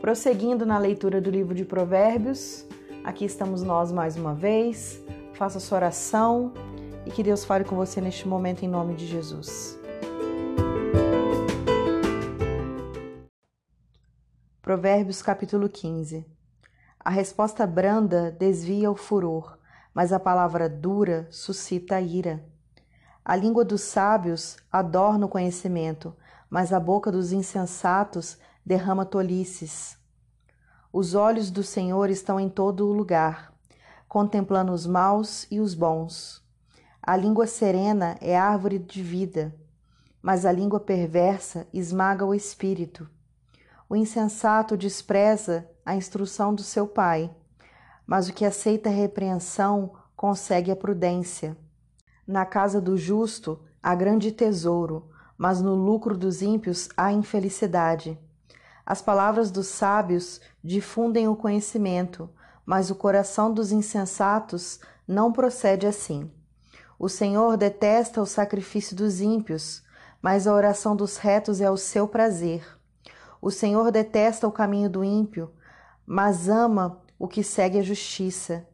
Prosseguindo na leitura do livro de Provérbios, aqui estamos nós mais uma vez. Faça sua oração e que Deus fale com você neste momento em nome de Jesus. Provérbios capítulo 15 A resposta branda desvia o furor, mas a palavra dura suscita a ira. A língua dos sábios adorna o conhecimento, mas a boca dos insensatos derrama tolices. Os olhos do Senhor estão em todo o lugar, contemplando os maus e os bons. A língua serena é árvore de vida, mas a língua perversa esmaga o espírito. O insensato despreza a instrução do seu pai, mas o que aceita a repreensão consegue a prudência. Na casa do justo há grande tesouro, mas no lucro dos ímpios há infelicidade. As palavras dos sábios difundem o conhecimento, mas o coração dos insensatos não procede assim. O Senhor detesta o sacrifício dos ímpios, mas a oração dos retos é o seu prazer. O Senhor detesta o caminho do ímpio, mas ama o que segue a justiça.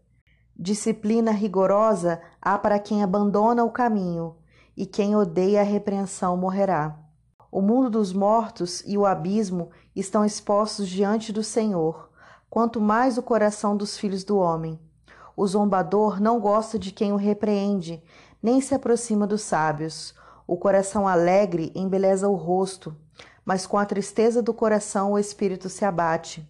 Disciplina rigorosa há para quem abandona o caminho, e quem odeia a repreensão morrerá. O mundo dos mortos e o abismo estão expostos diante do Senhor, quanto mais o coração dos filhos do homem. O zombador não gosta de quem o repreende, nem se aproxima dos sábios. O coração alegre embeleza o rosto, mas com a tristeza do coração o espírito se abate.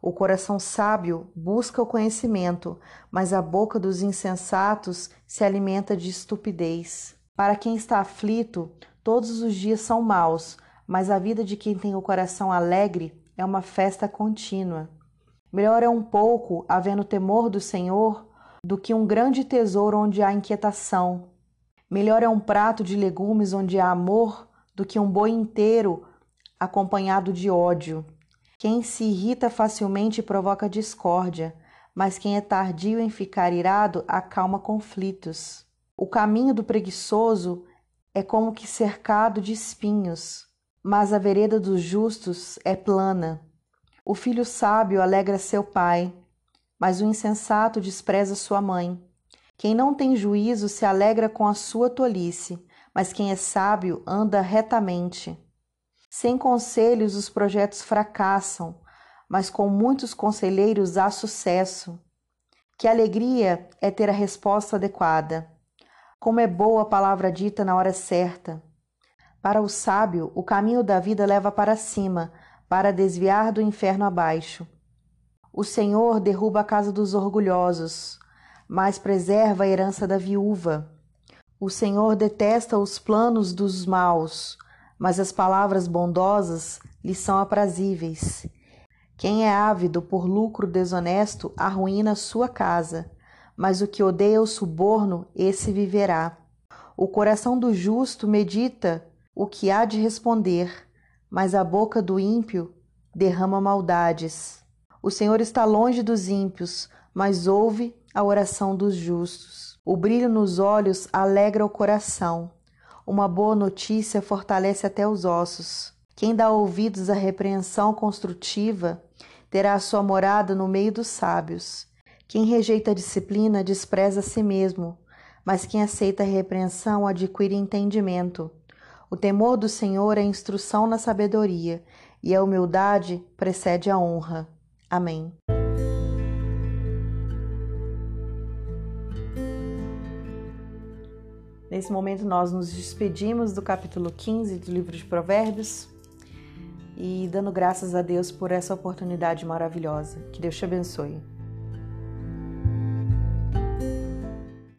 O coração sábio busca o conhecimento, mas a boca dos insensatos se alimenta de estupidez. Para quem está aflito, Todos os dias são maus, mas a vida de quem tem o coração alegre é uma festa contínua. Melhor é um pouco, havendo temor do Senhor, do que um grande tesouro onde há inquietação. Melhor é um prato de legumes onde há amor do que um boi inteiro acompanhado de ódio. Quem se irrita facilmente provoca discórdia, mas quem é tardio em ficar irado acalma conflitos. O caminho do preguiçoso é como que cercado de espinhos, mas a vereda dos justos é plana. O filho sábio alegra seu pai, mas o insensato despreza sua mãe. Quem não tem juízo se alegra com a sua tolice, mas quem é sábio anda retamente. Sem conselhos os projetos fracassam, mas com muitos conselheiros há sucesso. Que alegria é ter a resposta adequada. Como é boa a palavra dita na hora certa. Para o sábio, o caminho da vida leva para cima, para desviar do inferno abaixo. O Senhor derruba a casa dos orgulhosos, mas preserva a herança da viúva. O Senhor detesta os planos dos maus, mas as palavras bondosas lhe são aprazíveis. Quem é ávido por lucro desonesto arruína sua casa mas o que odeia o suborno, esse viverá. O coração do justo medita o que há de responder, mas a boca do ímpio derrama maldades. O Senhor está longe dos ímpios, mas ouve a oração dos justos. O brilho nos olhos alegra o coração. Uma boa notícia fortalece até os ossos. Quem dá ouvidos à repreensão construtiva terá sua morada no meio dos sábios. Quem rejeita a disciplina despreza a si mesmo, mas quem aceita a repreensão adquire entendimento. O temor do Senhor é instrução na sabedoria, e a humildade precede a honra. Amém. Nesse momento, nós nos despedimos do capítulo 15 do livro de Provérbios e dando graças a Deus por essa oportunidade maravilhosa. Que Deus te abençoe.